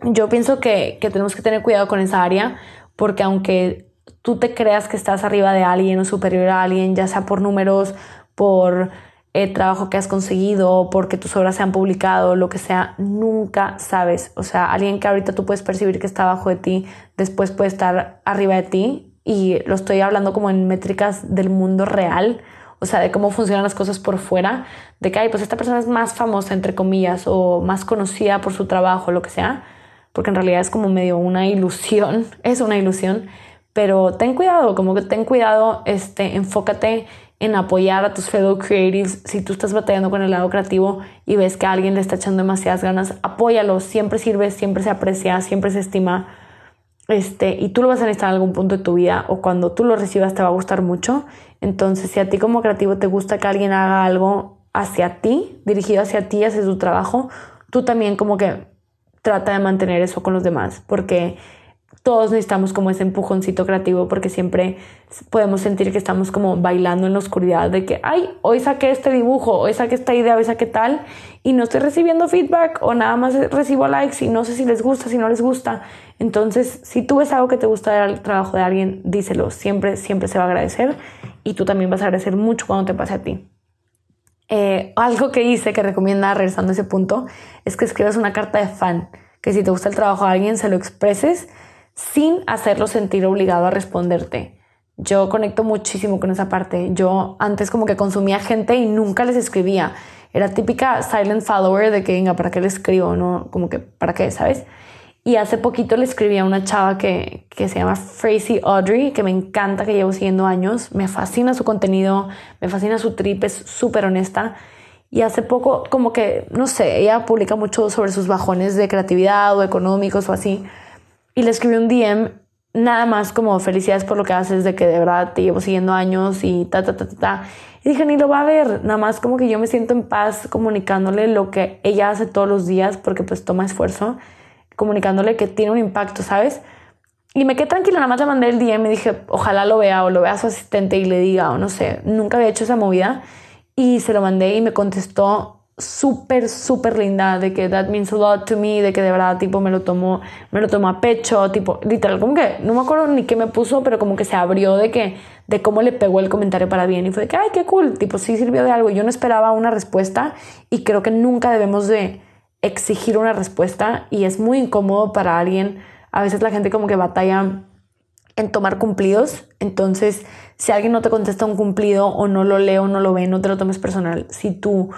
Yo pienso que, que tenemos que tener cuidado con esa área, porque aunque tú te creas que estás arriba de alguien o superior a alguien, ya sea por números, por el trabajo que has conseguido, porque tus obras se han publicado, lo que sea, nunca sabes. O sea, alguien que ahorita tú puedes percibir que está abajo de ti, después puede estar arriba de ti. Y lo estoy hablando como en métricas del mundo real, o sea, de cómo funcionan las cosas por fuera, de que, ay, pues esta persona es más famosa, entre comillas, o más conocida por su trabajo, lo que sea, porque en realidad es como medio una ilusión, es una ilusión. Pero ten cuidado, como que ten cuidado, este, enfócate en apoyar a tus fellow creatives. Si tú estás batallando con el lado creativo y ves que alguien le está echando demasiadas ganas, apóyalo. Siempre sirve, siempre se aprecia, siempre se estima. Este, y tú lo vas a necesitar en algún punto de tu vida o cuando tú lo recibas te va a gustar mucho. Entonces, si a ti como creativo te gusta que alguien haga algo hacia ti, dirigido hacia ti, hacia tu trabajo, tú también como que trata de mantener eso con los demás, porque todos necesitamos como ese empujoncito creativo porque siempre podemos sentir que estamos como bailando en la oscuridad de que, ay, hoy saqué este dibujo, hoy saqué esta idea, hoy saqué tal y no estoy recibiendo feedback o nada más recibo likes y no sé si les gusta, si no les gusta. Entonces, si tú ves algo que te gusta del trabajo de alguien, díselo, siempre, siempre se va a agradecer y tú también vas a agradecer mucho cuando te pase a ti. Eh, algo que hice que recomienda, regresando a ese punto, es que escribas una carta de fan, que si te gusta el trabajo de alguien, se lo expreses sin hacerlo sentir obligado a responderte. Yo conecto muchísimo con esa parte. Yo antes como que consumía gente y nunca les escribía. Era típica silent follower de que, venga, ¿para qué le escribo? No, como que, ¿para qué? ¿Sabes? Y hace poquito le escribí a una chava que, que se llama Tracy Audrey, que me encanta, que llevo siguiendo años. Me fascina su contenido, me fascina su trip, es súper honesta. Y hace poco, como que, no sé, ella publica mucho sobre sus bajones de creatividad o económicos o así y le escribí un DM nada más como felicidades por lo que haces, de que de verdad te llevo siguiendo años y ta, ta, ta, ta. Y dije, ni lo va a ver, nada más como que yo me siento en paz comunicándole lo que ella hace todos los días, porque pues toma esfuerzo, comunicándole que tiene un impacto, ¿sabes? Y me quedé tranquila, nada más le mandé el DM y dije, ojalá lo vea o lo vea su asistente y le diga, o no sé, nunca había hecho esa movida. Y se lo mandé y me contestó súper, súper linda, de que that means a lot to me, de que de verdad, tipo, me lo tomó, me lo tomó a pecho, tipo, literal, como que, no me acuerdo ni qué me puso, pero como que se abrió de que, de cómo le pegó el comentario para bien y fue de que, ay, qué cool, tipo, sí sirvió de algo. Yo no esperaba una respuesta y creo que nunca debemos de exigir una respuesta y es muy incómodo para alguien. A veces la gente como que batalla en tomar cumplidos. Entonces, si alguien no te contesta un cumplido o no lo lee o no lo ve, no te lo tomes personal. Si tú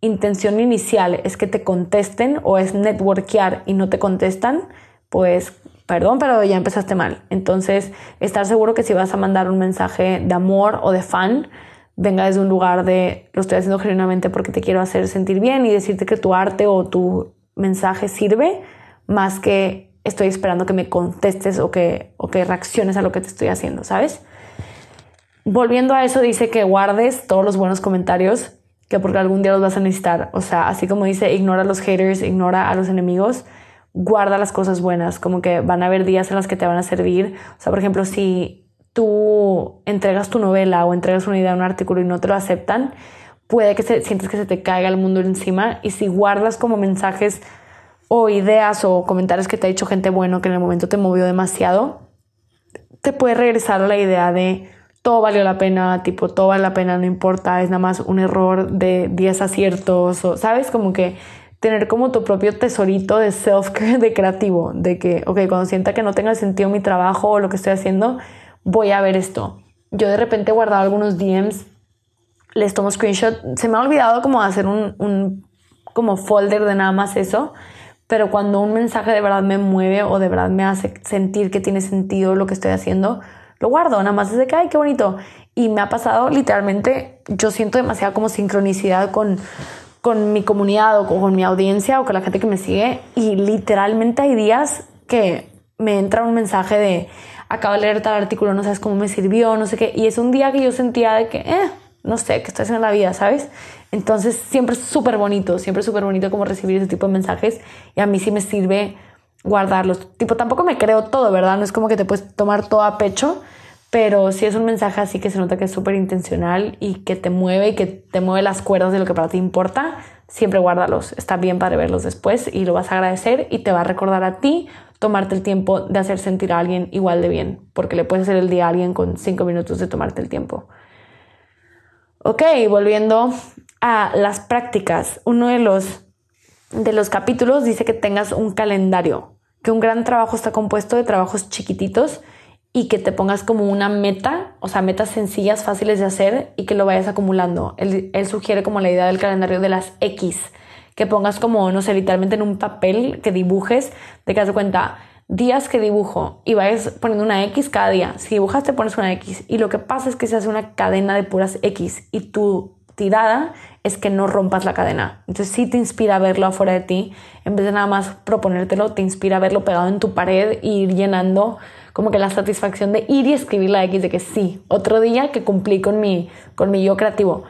intención inicial es que te contesten o es networkear y no te contestan, pues perdón, pero ya empezaste mal. Entonces, estar seguro que si vas a mandar un mensaje de amor o de fan, venga desde un lugar de lo estoy haciendo genuinamente porque te quiero hacer sentir bien y decirte que tu arte o tu mensaje sirve más que estoy esperando que me contestes o que, o que reacciones a lo que te estoy haciendo, ¿sabes? Volviendo a eso, dice que guardes todos los buenos comentarios, que porque algún día los vas a necesitar. O sea, así como dice, ignora a los haters, ignora a los enemigos, guarda las cosas buenas, como que van a haber días en los que te van a servir. O sea, por ejemplo, si tú entregas tu novela o entregas una idea, un artículo y no te lo aceptan, puede que se, sientes que se te caiga el mundo encima y si guardas como mensajes o ideas o comentarios que te ha dicho gente bueno que en el momento te movió demasiado, te puede regresar a la idea de todo valió la pena, tipo todo vale la pena, no importa, es nada más un error de 10 aciertos, o sabes, como que tener como tu propio tesorito de self-care, de creativo, de que, ok, cuando sienta que no tenga sentido mi trabajo o lo que estoy haciendo, voy a ver esto. Yo de repente he guardado algunos DMs, les tomo screenshot, se me ha olvidado como hacer un, un como folder de nada más eso, pero cuando un mensaje de verdad me mueve o de verdad me hace sentir que tiene sentido lo que estoy haciendo, lo guardo, nada más desde que, ay, qué bonito. Y me ha pasado literalmente, yo siento demasiado como sincronicidad con, con mi comunidad o con mi audiencia o con la gente que me sigue y literalmente hay días que me entra un mensaje de acabo de leer tal artículo, no sabes cómo me sirvió, no sé qué, y es un día que yo sentía de que, eh, no sé, que estoy haciendo la vida, ¿sabes? Entonces siempre es súper bonito, siempre es súper bonito como recibir ese tipo de mensajes y a mí sí me sirve guardarlos. Tipo, tampoco me creo todo, ¿verdad? No es como que te puedes tomar todo a pecho, pero si es un mensaje así que se nota que es súper intencional y que te mueve y que te mueve las cuerdas de lo que para ti importa, siempre guárdalos. Está bien para verlos después y lo vas a agradecer y te va a recordar a ti tomarte el tiempo de hacer sentir a alguien igual de bien, porque le puedes hacer el día a alguien con cinco minutos de tomarte el tiempo. Ok, volviendo a las prácticas. Uno de los, de los capítulos dice que tengas un calendario, que un gran trabajo está compuesto de trabajos chiquititos y que te pongas como una meta, o sea, metas sencillas, fáciles de hacer y que lo vayas acumulando. Él, sugiere como la idea del calendario de las X, que pongas como, no sé, literalmente en un papel que dibujes, has de cuenta días que dibujo y vayas poniendo una X cada día. Si dibujas te pones una X y lo que pasa es que se hace una cadena de puras X y tu tirada es que no rompas la cadena. Entonces sí te inspira verlo afuera de ti, en vez de nada más proponértelo, te inspira verlo pegado en tu pared e ir llenando como que la satisfacción de ir y escribir la X de que sí, otro día que cumplí con mi, con mi yo creativo.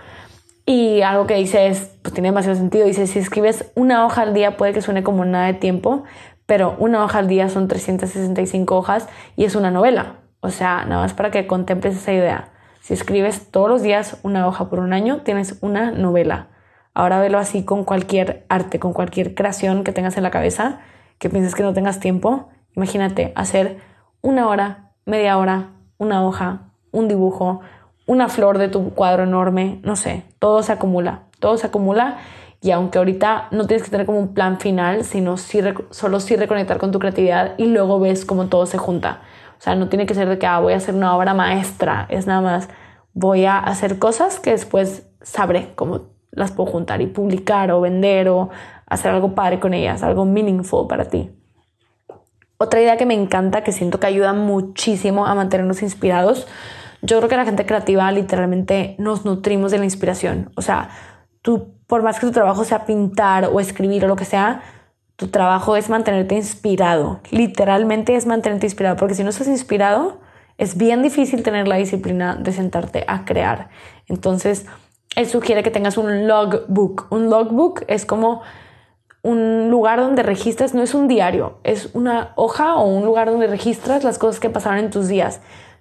Y algo que dice es, pues tiene demasiado sentido, dice, si escribes una hoja al día puede que suene como nada de tiempo, pero una hoja al día son 365 hojas y es una novela. O sea, nada más para que contemples esa idea. Si escribes todos los días una hoja por un año, tienes una novela. Ahora velo así con cualquier arte, con cualquier creación que tengas en la cabeza, que pienses que no tengas tiempo. Imagínate hacer una hora, media hora, una hoja, un dibujo, una flor de tu cuadro enorme, no sé, todo se acumula, todo se acumula y aunque ahorita no tienes que tener como un plan final, sino solo sí reconectar con tu creatividad y luego ves cómo todo se junta. O sea, no tiene que ser de que ah, voy a hacer una obra maestra, es nada más voy a hacer cosas que después sabré cómo las puedo juntar y publicar o vender o hacer algo padre con ellas, algo meaningful para ti. Otra idea que me encanta, que siento que ayuda muchísimo a mantenernos inspirados, yo creo que la gente creativa literalmente nos nutrimos de la inspiración. O sea, tú, por más que tu trabajo sea pintar o escribir o lo que sea, tu trabajo es mantenerte inspirado. Literalmente es mantenerte inspirado, porque si no estás inspirado, es bien difícil tener la disciplina de sentarte a crear. Entonces, él sugiere que tengas un logbook. Un logbook es como un lugar donde registras, no es un diario, es una hoja o un lugar donde registras las cosas que pasaron en tus días.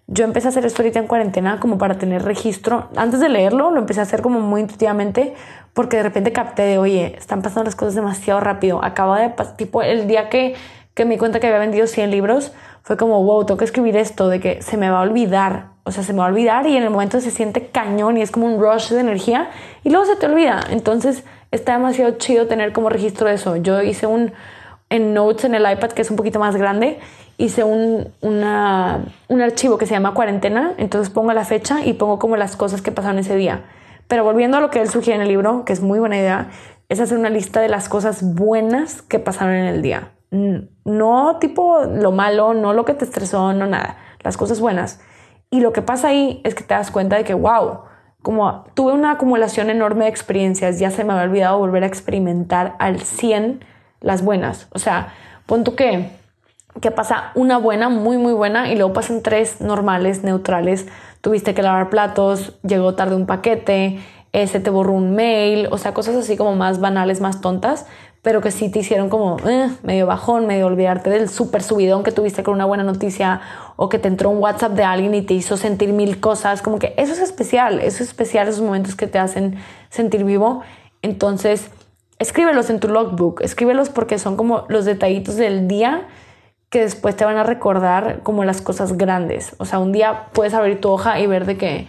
Yo empecé a hacer esto ahorita en cuarentena como para tener registro. Antes de leerlo, lo empecé a hacer como muy intuitivamente porque de repente capté de, oye, están pasando las cosas demasiado rápido. Acaba de pasar, tipo, el día que, que me di cuenta que había vendido 100 libros, fue como, wow, tengo que escribir esto, de que se me va a olvidar. O sea, se me va a olvidar y en el momento se siente cañón y es como un rush de energía y luego se te olvida. Entonces, está demasiado chido tener como registro eso. Yo hice un en Notes en el iPad que es un poquito más grande, hice un, una, un archivo que se llama cuarentena, entonces pongo la fecha y pongo como las cosas que pasaron ese día. Pero volviendo a lo que él sugiere en el libro, que es muy buena idea, es hacer una lista de las cosas buenas que pasaron en el día. No tipo lo malo, no lo que te estresó, no nada, las cosas buenas. Y lo que pasa ahí es que te das cuenta de que, wow, como tuve una acumulación enorme de experiencias, ya se me había olvidado volver a experimentar al 100 las buenas. O sea, pon tú que, que pasa una buena, muy, muy buena, y luego pasan tres normales, neutrales. Tuviste que lavar platos, llegó tarde un paquete, se te borró un mail, o sea, cosas así como más banales, más tontas, pero que sí te hicieron como eh, medio bajón, medio olvidarte del súper subidón que tuviste con una buena noticia o que te entró un WhatsApp de alguien y te hizo sentir mil cosas, como que eso es especial, eso es especial, esos momentos que te hacen sentir vivo. Entonces, escríbelos en tu logbook, escríbelos porque son como los detallitos del día que después te van a recordar como las cosas grandes. O sea, un día puedes abrir tu hoja y ver de que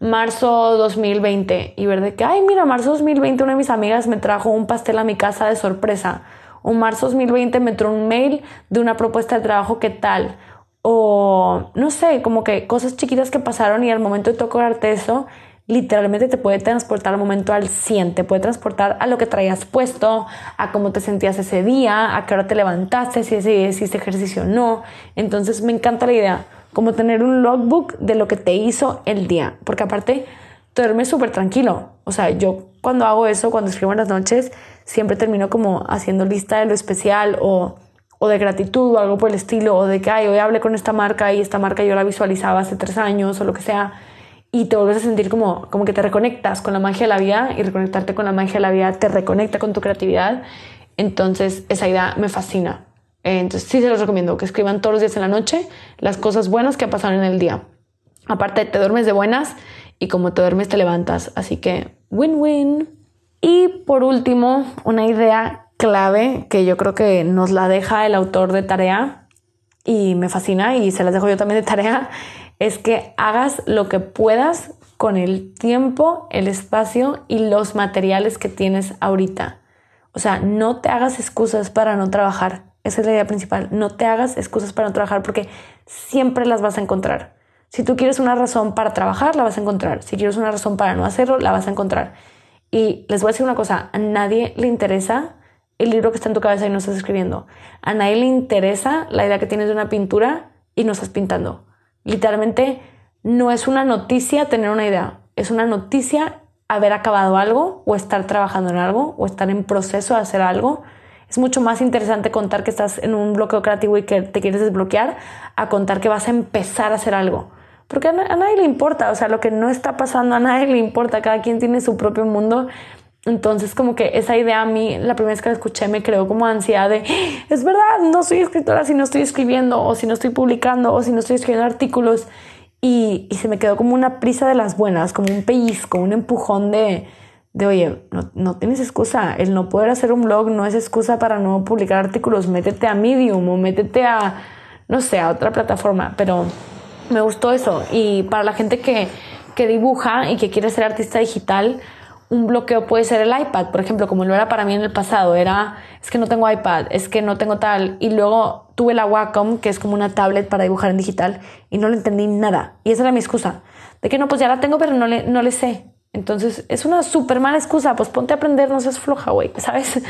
marzo 2020 y ver de que, ay, mira, marzo 2020 una de mis amigas me trajo un pastel a mi casa de sorpresa. O marzo 2020 me entró un mail de una propuesta de trabajo, ¿qué tal? O no sé, como que cosas chiquitas que pasaron y al momento de tocarte eso, literalmente te puede transportar al momento al 100, te puede transportar a lo que traías puesto, a cómo te sentías ese día, a qué hora te levantaste, si hiciste ejercicio o no. Entonces me encanta la idea, como tener un logbook de lo que te hizo el día, porque aparte te duermes súper tranquilo. O sea, yo cuando hago eso, cuando escribo en las noches, siempre termino como haciendo lista de lo especial o, o de gratitud o algo por el estilo, o de que, ay, hoy hablé con esta marca y esta marca yo la visualizaba hace tres años o lo que sea y te vuelves a sentir como, como que te reconectas con la magia de la vida y reconectarte con la magia de la vida te reconecta con tu creatividad. Entonces esa idea me fascina. Entonces sí se los recomiendo que escriban todos los días en la noche las cosas buenas que pasaron en el día. Aparte te duermes de buenas y como te duermes te levantas. Así que win-win. Y por último, una idea clave que yo creo que nos la deja el autor de tarea y me fascina y se las dejo yo también de tarea es que hagas lo que puedas con el tiempo, el espacio y los materiales que tienes ahorita. O sea, no te hagas excusas para no trabajar. Esa es la idea principal. No te hagas excusas para no trabajar porque siempre las vas a encontrar. Si tú quieres una razón para trabajar, la vas a encontrar. Si quieres una razón para no hacerlo, la vas a encontrar. Y les voy a decir una cosa, a nadie le interesa el libro que está en tu cabeza y no estás escribiendo. A nadie le interesa la idea que tienes de una pintura y no estás pintando. Literalmente no es una noticia tener una idea, es una noticia haber acabado algo o estar trabajando en algo o estar en proceso de hacer algo. Es mucho más interesante contar que estás en un bloqueo creativo y que te quieres desbloquear a contar que vas a empezar a hacer algo. Porque a, nadie le importa, o sea, lo que no está pasando a nadie le importa, cada quien tiene su propio mundo. Entonces, como que esa idea a mí, la primera vez que la escuché, me creó como ansiedad de, es verdad, no soy escritora si no estoy escribiendo, o si no estoy publicando, o si no estoy escribiendo artículos. Y, y se me quedó como una prisa de las buenas, como un pellizco, un empujón de, de oye, no, no, tienes excusa. El no poder hacer un blog no es excusa para no publicar artículos. Métete a Medium o métete a, no sé, a otra plataforma. Pero me gustó eso. Y para la gente que, que dibuja y que quiere ser artista digital, un bloqueo puede ser el iPad, por ejemplo, como lo era para mí en el pasado, era, es que no tengo iPad, es que no tengo tal, y luego tuve la Wacom, que es como una tablet para dibujar en digital, y no le entendí nada, y esa era mi excusa, de que no, pues ya la tengo, pero no le, no le sé. Entonces, es una súper mala excusa, pues ponte a aprender, no seas floja, güey, ¿sabes?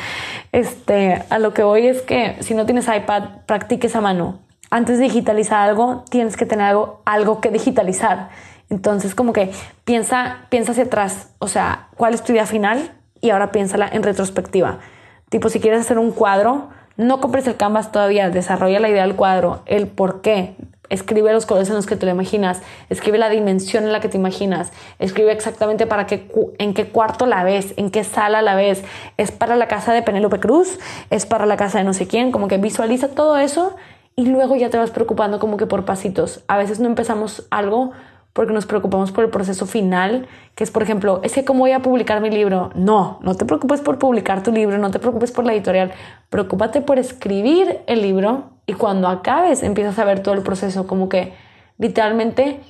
Este, a lo que voy es que si no tienes iPad, practiques a mano. Antes de digitalizar algo, tienes que tener algo, algo que digitalizar. Entonces, como que piensa, piensa hacia atrás, o sea, ¿cuál es tu idea final? Y ahora piénsala en retrospectiva. Tipo, si quieres hacer un cuadro, no compres el canvas todavía, desarrolla la idea del cuadro, el por qué, escribe los colores en los que te lo imaginas, escribe la dimensión en la que te imaginas, escribe exactamente para qué, en qué cuarto la ves, en qué sala la ves, es para la casa de Penélope Cruz, es para la casa de no sé quién, como que visualiza todo eso y luego ya te vas preocupando como que por pasitos. A veces no empezamos algo porque nos preocupamos por el proceso final, que es, por ejemplo, es que cómo voy a publicar mi libro. No, no te preocupes por publicar tu libro, no te preocupes por la editorial, preocúpate por escribir el libro y cuando acabes empiezas a ver todo el proceso, como que literalmente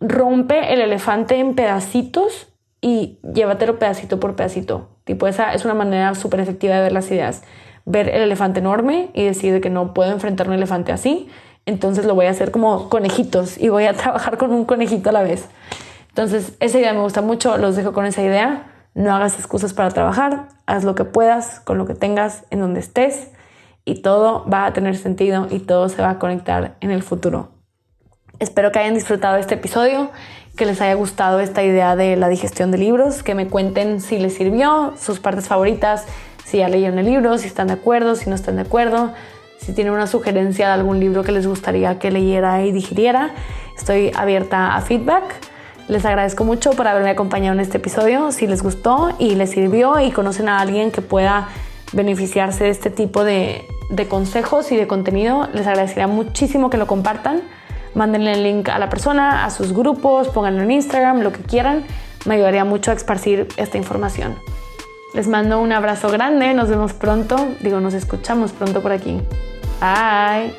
rompe el elefante en pedacitos y llévatelo pedacito por pedacito. Tipo, esa es una manera súper efectiva de ver las ideas. Ver el elefante enorme y decir que no puedo enfrentar un elefante así entonces lo voy a hacer como conejitos y voy a trabajar con un conejito a la vez. Entonces esa idea me gusta mucho, los dejo con esa idea. No hagas excusas para trabajar, haz lo que puedas con lo que tengas en donde estés y todo va a tener sentido y todo se va a conectar en el futuro. Espero que hayan disfrutado este episodio, que les haya gustado esta idea de la digestión de libros, que me cuenten si les sirvió, sus partes favoritas, si ya leyeron el libro, si están de acuerdo, si no están de acuerdo, si tienen una sugerencia de algún libro que les gustaría que leyera y digiriera. Estoy abierta a feedback. Les agradezco mucho por haberme acompañado en este episodio. Si les gustó y les sirvió y conocen a alguien que pueda beneficiarse de este tipo de, de consejos y de contenido, les agradecería muchísimo que lo compartan. Mándenle el link a la persona, a sus grupos, pónganlo en Instagram, lo que quieran. Me ayudaría mucho a esparcir esta información. Les mando un abrazo grande, nos vemos pronto, digo, nos escuchamos pronto por aquí. Bye.